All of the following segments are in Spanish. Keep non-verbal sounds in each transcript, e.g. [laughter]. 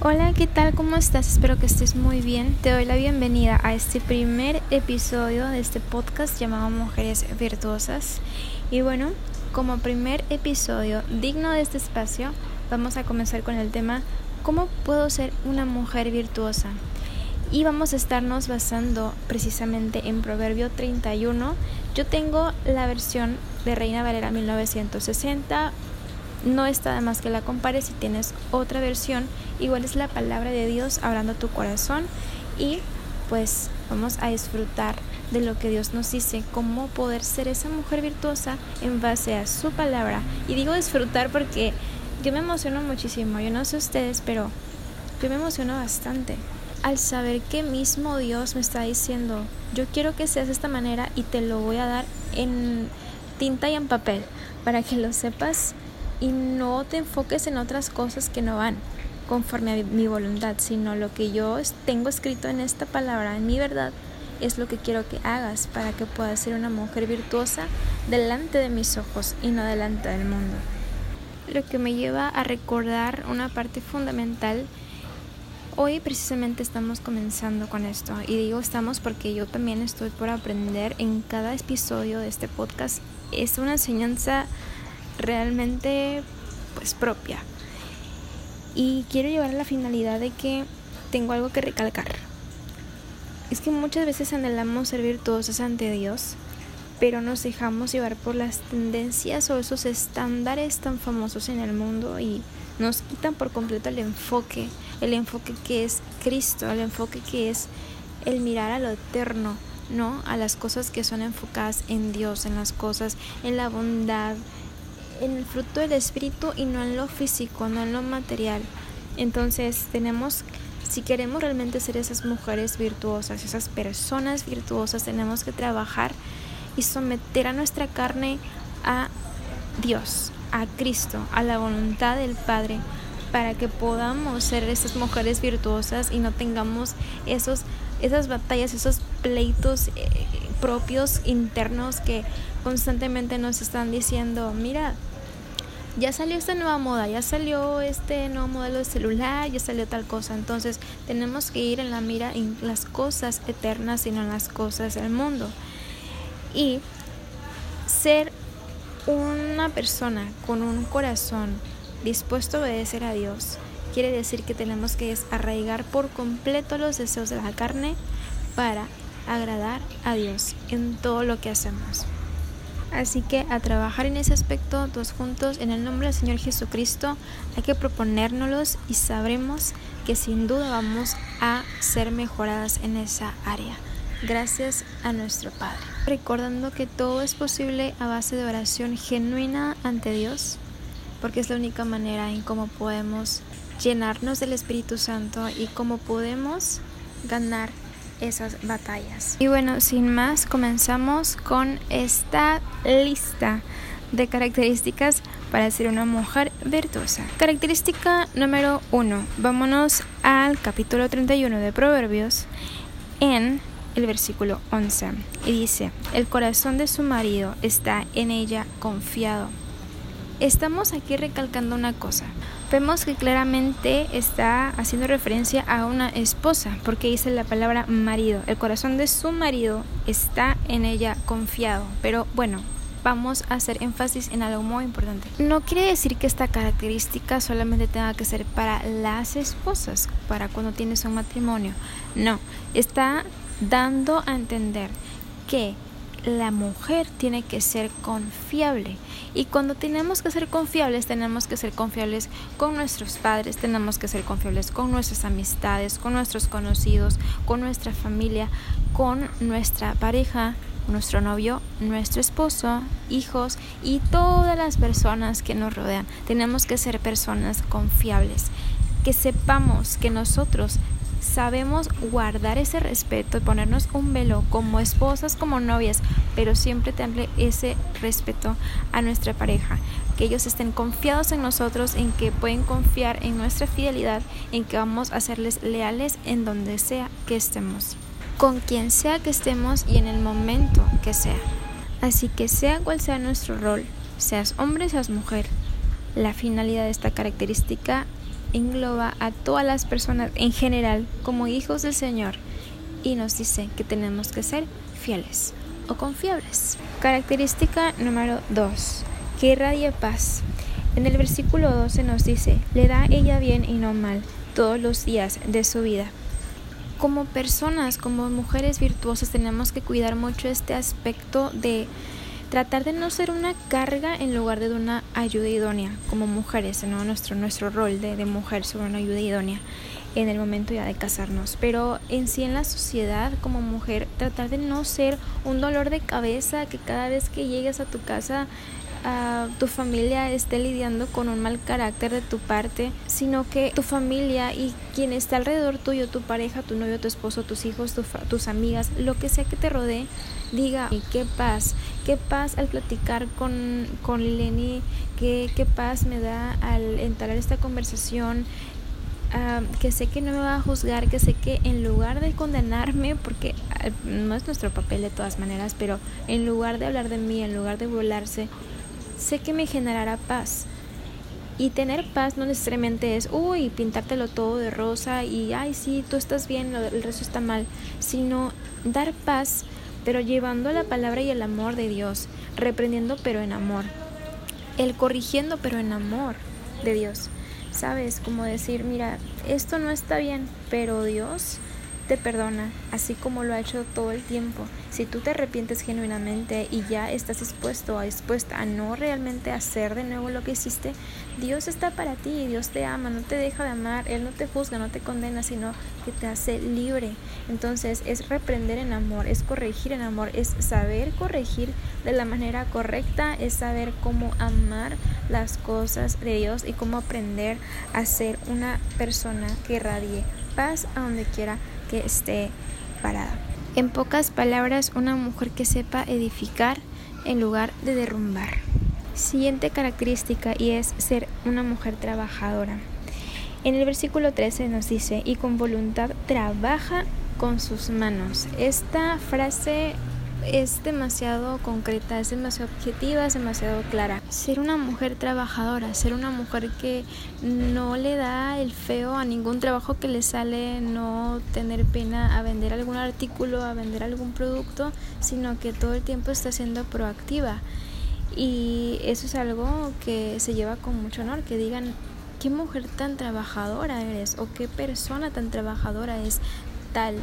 Hola, ¿qué tal? ¿Cómo estás? Espero que estés muy bien. Te doy la bienvenida a este primer episodio de este podcast llamado Mujeres Virtuosas. Y bueno, como primer episodio digno de este espacio, vamos a comenzar con el tema ¿Cómo puedo ser una mujer virtuosa? Y vamos a estarnos basando precisamente en Proverbio 31. Yo tengo la versión de Reina Valera 1960 no está de más que la compares si tienes otra versión. Igual es la palabra de Dios hablando a tu corazón y pues vamos a disfrutar de lo que Dios nos dice, cómo poder ser esa mujer virtuosa en base a su palabra. Y digo disfrutar porque yo me emociono muchísimo, yo no sé ustedes, pero yo me emociono bastante al saber que mismo Dios me está diciendo, yo quiero que seas de esta manera y te lo voy a dar en tinta y en papel para que lo sepas y no te enfoques en otras cosas que no van conforme a mi voluntad, sino lo que yo tengo escrito en esta palabra, en mi verdad, es lo que quiero que hagas para que puedas ser una mujer virtuosa delante de mis ojos y no delante del mundo. Lo que me lleva a recordar una parte fundamental. Hoy precisamente estamos comenzando con esto y digo estamos porque yo también estoy por aprender en cada episodio de este podcast. Es una enseñanza realmente pues propia. Y quiero llevar a la finalidad de que tengo algo que recalcar. Es que muchas veces anhelamos ser virtuosos ante Dios, pero nos dejamos llevar por las tendencias o esos estándares tan famosos en el mundo y nos quitan por completo el enfoque, el enfoque que es Cristo, el enfoque que es el mirar a lo eterno, ¿no? A las cosas que son enfocadas en Dios, en las cosas, en la bondad, en el fruto del espíritu y no en lo físico, no en lo material. Entonces tenemos, si queremos realmente ser esas mujeres virtuosas, esas personas virtuosas, tenemos que trabajar y someter a nuestra carne a Dios, a Cristo, a la voluntad del Padre, para que podamos ser esas mujeres virtuosas y no tengamos esos, esas batallas, esos pleitos eh, propios internos que constantemente nos están diciendo, mira, ya salió esta nueva moda, ya salió este nuevo modelo de celular, ya salió tal cosa. Entonces tenemos que ir en la mira en las cosas eternas y no en las cosas del mundo. Y ser una persona con un corazón dispuesto a obedecer a Dios quiere decir que tenemos que arraigar por completo los deseos de la carne para agradar a Dios en todo lo que hacemos. Así que a trabajar en ese aspecto todos juntos en el nombre del Señor Jesucristo hay que proponérnoslos y sabremos que sin duda vamos a ser mejoradas en esa área. Gracias a nuestro Padre. Recordando que todo es posible a base de oración genuina ante Dios, porque es la única manera en cómo podemos llenarnos del Espíritu Santo y cómo podemos ganar esas batallas. Y bueno, sin más, comenzamos con esta lista de características para ser una mujer virtuosa. Característica número 1. Vámonos al capítulo 31 de Proverbios en el versículo 11. Y dice, el corazón de su marido está en ella confiado. Estamos aquí recalcando una cosa vemos que claramente está haciendo referencia a una esposa, porque dice la palabra marido. El corazón de su marido está en ella confiado. Pero bueno, vamos a hacer énfasis en algo muy importante. No quiere decir que esta característica solamente tenga que ser para las esposas, para cuando tienes un matrimonio. No, está dando a entender que la mujer tiene que ser confiable. Y cuando tenemos que ser confiables, tenemos que ser confiables con nuestros padres, tenemos que ser confiables con nuestras amistades, con nuestros conocidos, con nuestra familia, con nuestra pareja, nuestro novio, nuestro esposo, hijos y todas las personas que nos rodean. Tenemos que ser personas confiables, que sepamos que nosotros sabemos guardar ese respeto y ponernos un velo como esposas, como novias, pero siempre tenerle ese respeto a nuestra pareja, que ellos estén confiados en nosotros, en que pueden confiar en nuestra fidelidad, en que vamos a serles leales en donde sea que estemos, con quien sea que estemos y en el momento que sea. Así que sea cual sea nuestro rol, seas hombre, seas mujer, la finalidad de esta característica engloba a todas las personas en general como hijos del Señor y nos dice que tenemos que ser fieles o confiables. Característica número 2. Que irradie paz. En el versículo 12 nos dice, le da ella bien y no mal todos los días de su vida. Como personas, como mujeres virtuosas, tenemos que cuidar mucho este aspecto de tratar de no ser una carga en lugar de una ayuda idónea como mujeres, ¿no? nuestro, nuestro rol de, de mujer sobre una ayuda idónea en el momento ya de casarnos. Pero en sí en la sociedad como mujer, tratar de no ser un dolor de cabeza que cada vez que llegues a tu casa tu familia esté lidiando con un mal carácter de tu parte, sino que tu familia y quien está alrededor tuyo, tu pareja, tu novio, tu esposo, tus hijos, tus amigas, lo que sea que te rodee, diga, qué paz, qué paz al platicar con, con qué, qué paz me da al entrar en esta conversación, que sé que no me va a juzgar, que sé que en lugar de condenarme, porque no es nuestro papel de todas maneras, pero en lugar de hablar de mí, en lugar de burlarse, sé que me generará paz. Y tener paz no necesariamente es, uy, pintártelo todo de rosa y, ay, sí, tú estás bien, el resto está mal, sino dar paz, pero llevando la palabra y el amor de Dios, reprendiendo pero en amor, el corrigiendo pero en amor de Dios. ¿Sabes? Como decir, mira, esto no está bien, pero Dios te perdona, así como lo ha hecho todo el tiempo. Si tú te arrepientes genuinamente y ya estás dispuesto o dispuesta a no realmente hacer de nuevo lo que hiciste, Dios está para ti, Dios te ama, no te deja de amar, Él no te juzga, no te condena, sino que te hace libre. Entonces es reprender en amor, es corregir en amor, es saber corregir de la manera correcta, es saber cómo amar las cosas de Dios y cómo aprender a ser una persona que radie paz a donde quiera que esté parada. En pocas palabras, una mujer que sepa edificar en lugar de derrumbar. Siguiente característica y es ser una mujer trabajadora. En el versículo 13 nos dice, y con voluntad trabaja con sus manos. Esta frase es demasiado concreta, es demasiado objetiva, es demasiado clara. Ser una mujer trabajadora, ser una mujer que no le da el feo a ningún trabajo que le sale, no tener pena a vender algún artículo, a vender algún producto, sino que todo el tiempo está siendo proactiva. Y eso es algo que se lleva con mucho honor, que digan, qué mujer tan trabajadora eres o qué persona tan trabajadora es tal,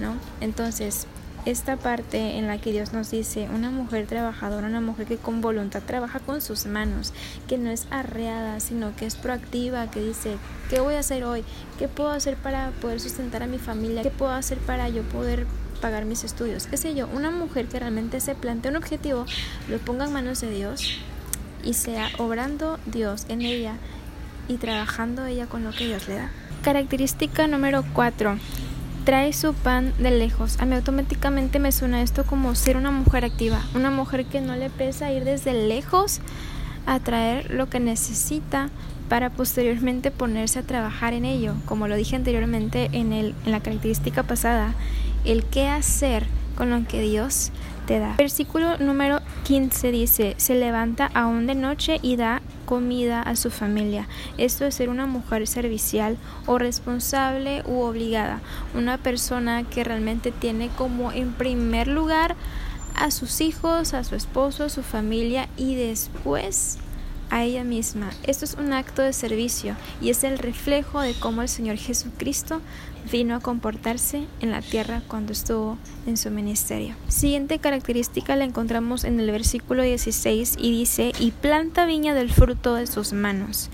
¿no? Entonces, esta parte en la que Dios nos dice, una mujer trabajadora, una mujer que con voluntad trabaja con sus manos, que no es arreada, sino que es proactiva, que dice, ¿qué voy a hacer hoy? ¿Qué puedo hacer para poder sustentar a mi familia? ¿Qué puedo hacer para yo poder pagar mis estudios? ¿Qué sé yo? Una mujer que realmente se plantea un objetivo, lo ponga en manos de Dios y sea obrando Dios en ella y trabajando ella con lo que Dios le da. Característica número 4 trae su pan de lejos. A mí automáticamente me suena esto como ser una mujer activa, una mujer que no le pesa ir desde lejos a traer lo que necesita para posteriormente ponerse a trabajar en ello, como lo dije anteriormente en, el, en la característica pasada, el qué hacer con lo que Dios te da. Versículo número 15 dice, se levanta aún de noche y da comida a su familia. Esto es ser una mujer servicial o responsable u obligada. Una persona que realmente tiene como en primer lugar a sus hijos, a su esposo, a su familia y después a ella misma. Esto es un acto de servicio y es el reflejo de cómo el Señor Jesucristo vino a comportarse en la tierra cuando estuvo en su ministerio. Siguiente característica la encontramos en el versículo 16 y dice, y planta viña del fruto de sus manos.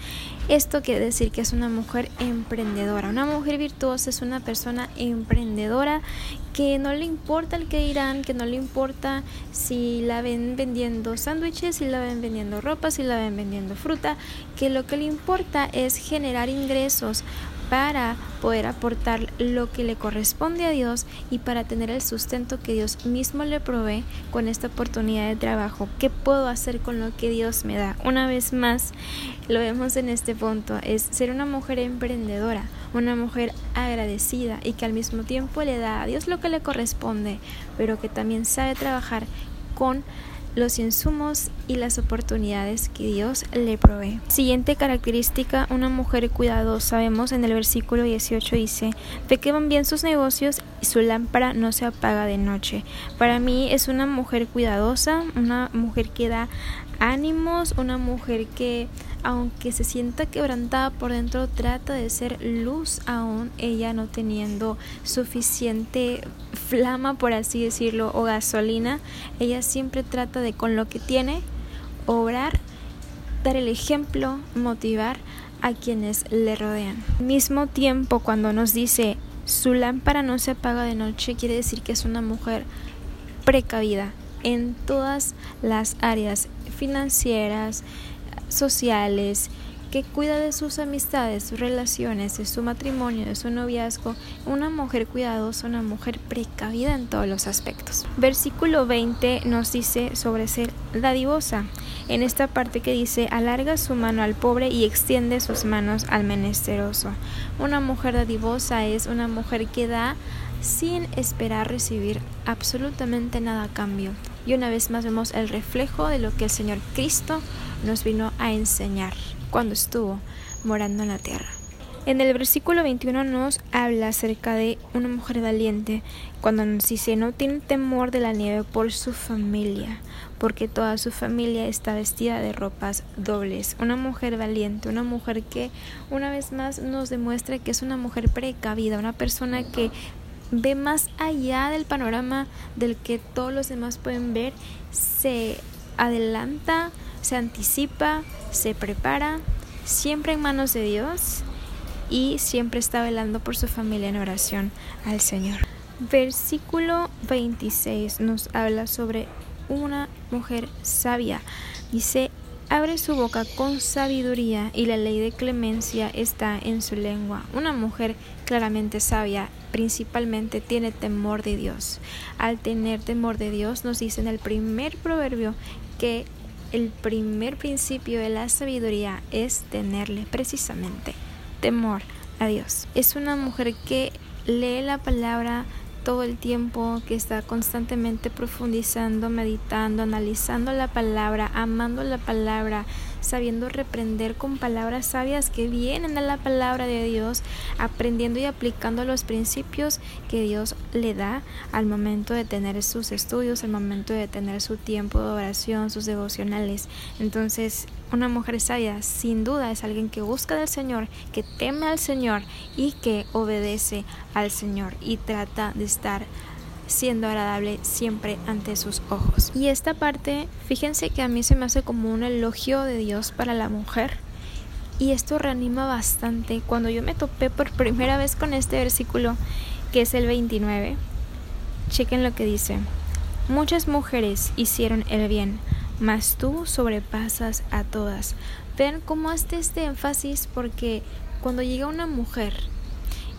Esto quiere decir que es una mujer emprendedora. Una mujer virtuosa es una persona emprendedora que no le importa el que dirán, que no le importa si la ven vendiendo sándwiches, si la ven vendiendo ropa, si la ven vendiendo fruta, que lo que le importa es generar ingresos para poder aportar lo que le corresponde a Dios y para tener el sustento que Dios mismo le provee con esta oportunidad de trabajo. ¿Qué puedo hacer con lo que Dios me da? Una vez más, lo vemos en este punto, es ser una mujer emprendedora, una mujer agradecida y que al mismo tiempo le da a Dios lo que le corresponde, pero que también sabe trabajar con los insumos y las oportunidades que Dios le provee. Siguiente característica, una mujer cuidadosa. Vemos en el versículo 18 dice, ve que van bien sus negocios y su lámpara no se apaga de noche. Para mí es una mujer cuidadosa, una mujer que da ánimos, una mujer que aunque se sienta quebrantada por dentro, trata de ser luz aún ella no teniendo suficiente flama, por así decirlo, o gasolina. Ella siempre trata de con lo que tiene obrar, dar el ejemplo, motivar a quienes le rodean. Al mismo tiempo, cuando nos dice su lámpara no se apaga de noche, quiere decir que es una mujer precavida en todas las áreas financieras, sociales, que cuida de sus amistades, sus relaciones, de su matrimonio, de su noviazgo, una mujer cuidadosa, una mujer precavida en todos los aspectos. Versículo 20 nos dice sobre ser dadivosa. En esta parte que dice, alarga su mano al pobre y extiende sus manos al menesteroso. Una mujer dadivosa es una mujer que da sin esperar recibir absolutamente nada a cambio. Y una vez más vemos el reflejo de lo que el Señor Cristo nos vino a enseñar cuando estuvo morando en la tierra. En el versículo 21 nos habla acerca de una mujer valiente cuando nos dice no tiene temor de la nieve por su familia, porque toda su familia está vestida de ropas dobles. Una mujer valiente, una mujer que una vez más nos demuestra que es una mujer precavida, una persona que ve más allá del panorama del que todos los demás pueden ver, se adelanta, se anticipa, se prepara, siempre en manos de Dios y siempre está velando por su familia en oración al Señor. Versículo 26 nos habla sobre una mujer sabia. Dice, abre su boca con sabiduría y la ley de clemencia está en su lengua. Una mujer claramente sabia principalmente tiene temor de Dios. Al tener temor de Dios nos dice en el primer proverbio que el primer principio de la sabiduría es tenerle precisamente temor a Dios. Es una mujer que lee la palabra todo el tiempo, que está constantemente profundizando, meditando, analizando la palabra, amando la palabra, sabiendo reprender con palabras sabias que vienen de la palabra de Dios, aprendiendo y aplicando los principios que Dios le da al momento de tener sus estudios, al momento de tener su tiempo de oración, sus devocionales. Entonces, una mujer sabia sin duda es alguien que busca del Señor, que teme al Señor y que obedece al Señor y trata de estar siendo agradable siempre ante sus ojos. Y esta parte, fíjense que a mí se me hace como un elogio de Dios para la mujer. Y esto reanima bastante. Cuando yo me topé por primera vez con este versículo, que es el 29, chequen lo que dice. Muchas mujeres hicieron el bien, mas tú sobrepasas a todas. Vean cómo hace este énfasis porque cuando llega una mujer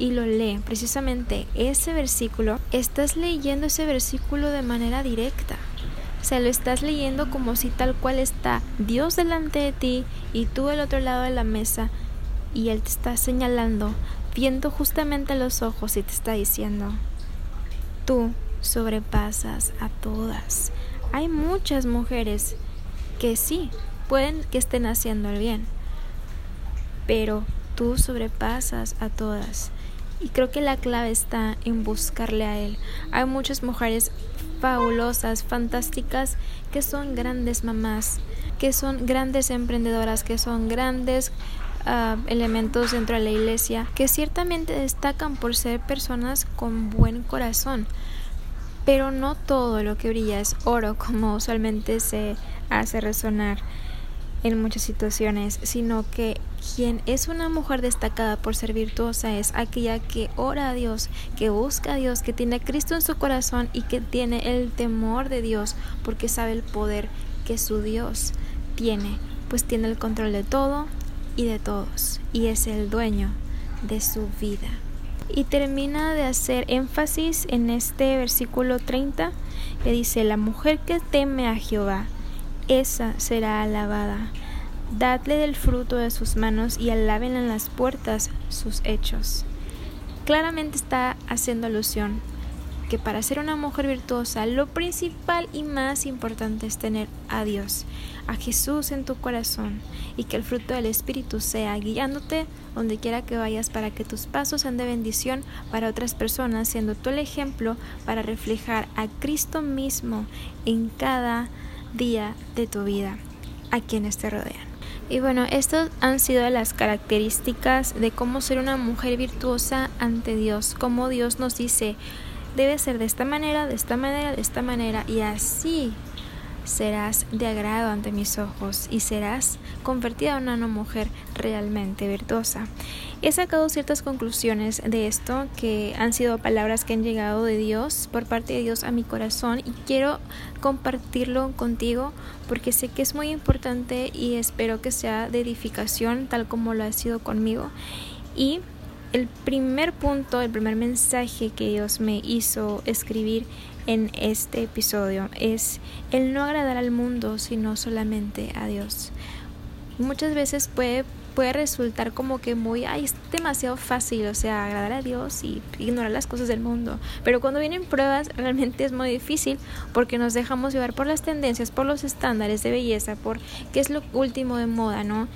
y lo lee precisamente ese versículo, estás leyendo ese versículo de manera directa. O sea, lo estás leyendo como si tal cual está Dios delante de ti y tú del otro lado de la mesa y Él te está señalando, viendo justamente los ojos y te está diciendo, tú sobrepasas a todas. Hay muchas mujeres que sí, pueden que estén haciendo el bien, pero tú sobrepasas a todas. Y creo que la clave está en buscarle a Él. Hay muchas mujeres fabulosas, fantásticas, que son grandes mamás, que son grandes emprendedoras, que son grandes ah, elementos dentro de la iglesia, que ciertamente destacan por ser personas con buen corazón. Pero no todo lo que brilla es oro, como usualmente se hace resonar en muchas situaciones, sino que quien es una mujer destacada por ser virtuosa es aquella que ora a Dios, que busca a Dios, que tiene a Cristo en su corazón y que tiene el temor de Dios porque sabe el poder que su Dios tiene, pues tiene el control de todo y de todos y es el dueño de su vida. Y termina de hacer énfasis en este versículo 30 que dice, la mujer que teme a Jehová, esa será alabada. Dadle del fruto de sus manos y alaben en las puertas sus hechos. Claramente está haciendo alusión que para ser una mujer virtuosa lo principal y más importante es tener a Dios, a Jesús en tu corazón y que el fruto del Espíritu sea guiándote donde quiera que vayas para que tus pasos sean de bendición para otras personas, siendo tú el ejemplo para reflejar a Cristo mismo en cada día de tu vida a quienes te rodean. Y bueno, estas han sido las características de cómo ser una mujer virtuosa ante Dios, como Dios nos dice, debe ser de esta manera, de esta manera, de esta manera, y así serás de agrado ante mis ojos y serás convertida en una mujer realmente virtuosa. He sacado ciertas conclusiones de esto que han sido palabras que han llegado de Dios, por parte de Dios a mi corazón y quiero compartirlo contigo porque sé que es muy importante y espero que sea de edificación tal como lo ha sido conmigo. Y el primer punto, el primer mensaje que Dios me hizo escribir en este episodio es el no agradar al mundo, sino solamente a Dios. Muchas veces puede, puede resultar como que muy, ay, es demasiado fácil, o sea, agradar a Dios y ignorar las cosas del mundo. Pero cuando vienen pruebas, [laughs] realmente es muy difícil porque nos dejamos llevar por las tendencias, por los estándares de belleza, por qué es lo último de moda, ¿no?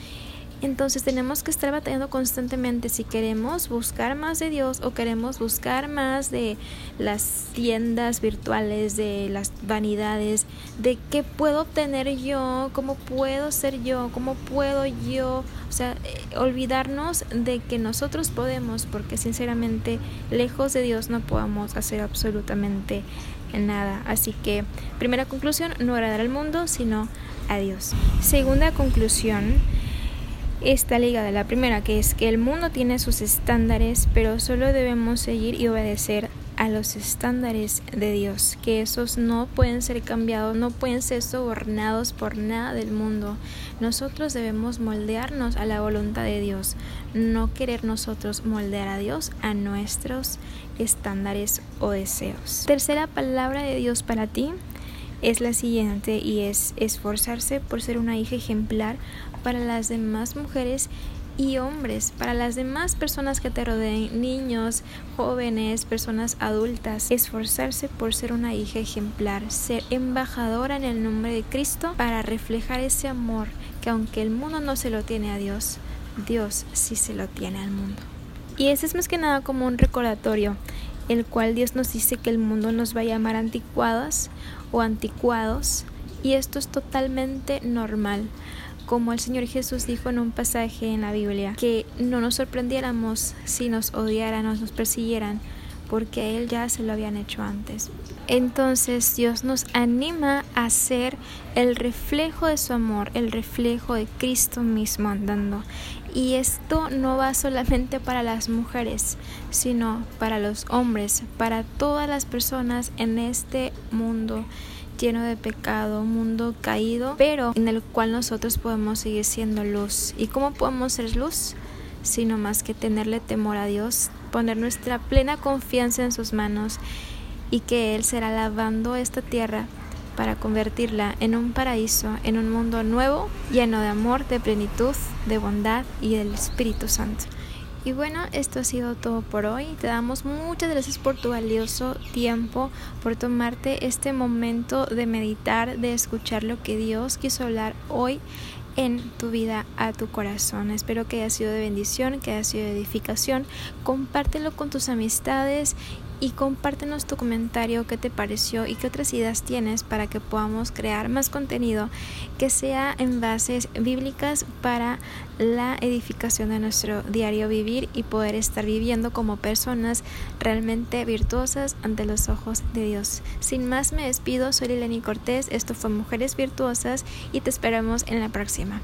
Entonces tenemos que estar batallando constantemente si queremos buscar más de Dios o queremos buscar más de las tiendas virtuales, de las vanidades, de qué puedo obtener yo, cómo puedo ser yo, cómo puedo yo, o sea, eh, olvidarnos de que nosotros podemos, porque sinceramente lejos de Dios no podemos hacer absolutamente nada. Así que, primera conclusión, no agradar al mundo, sino a Dios. Segunda conclusión, esta liga de la primera, que es que el mundo tiene sus estándares, pero solo debemos seguir y obedecer a los estándares de Dios, que esos no pueden ser cambiados, no pueden ser sobornados por nada del mundo. Nosotros debemos moldearnos a la voluntad de Dios, no querer nosotros moldear a Dios a nuestros estándares o deseos. Tercera palabra de Dios para ti es la siguiente y es esforzarse por ser una hija ejemplar para las demás mujeres y hombres, para las demás personas que te rodeen, niños, jóvenes, personas adultas, esforzarse por ser una hija ejemplar, ser embajadora en el nombre de Cristo para reflejar ese amor que aunque el mundo no se lo tiene a Dios, Dios sí se lo tiene al mundo. Y ese es más que nada como un recordatorio, el cual Dios nos dice que el mundo nos va a llamar anticuadas o anticuados, y esto es totalmente normal como el Señor Jesús dijo en un pasaje en la Biblia, que no nos sorprendiéramos si nos odiaran o nos persiguieran, porque a Él ya se lo habían hecho antes. Entonces Dios nos anima a ser el reflejo de su amor, el reflejo de Cristo mismo andando. Y esto no va solamente para las mujeres, sino para los hombres, para todas las personas en este mundo lleno de pecado, un mundo caído, pero en el cual nosotros podemos seguir siendo luz. ¿Y cómo podemos ser luz? Sino más que tenerle temor a Dios, poner nuestra plena confianza en sus manos y que Él será lavando esta tierra para convertirla en un paraíso, en un mundo nuevo, lleno de amor, de plenitud, de bondad y del Espíritu Santo. Y bueno, esto ha sido todo por hoy. Te damos muchas gracias por tu valioso tiempo, por tomarte este momento de meditar, de escuchar lo que Dios quiso hablar hoy en tu vida a tu corazón. Espero que haya sido de bendición, que haya sido de edificación. Compártelo con tus amistades y compártenos tu comentario, qué te pareció y qué otras ideas tienes para que podamos crear más contenido que sea en bases bíblicas para la edificación de nuestro diario vivir y poder estar viviendo como personas realmente virtuosas ante los ojos de Dios. Sin más me despido, soy Lileni Cortés, esto fue Mujeres Virtuosas y te esperamos en la próxima.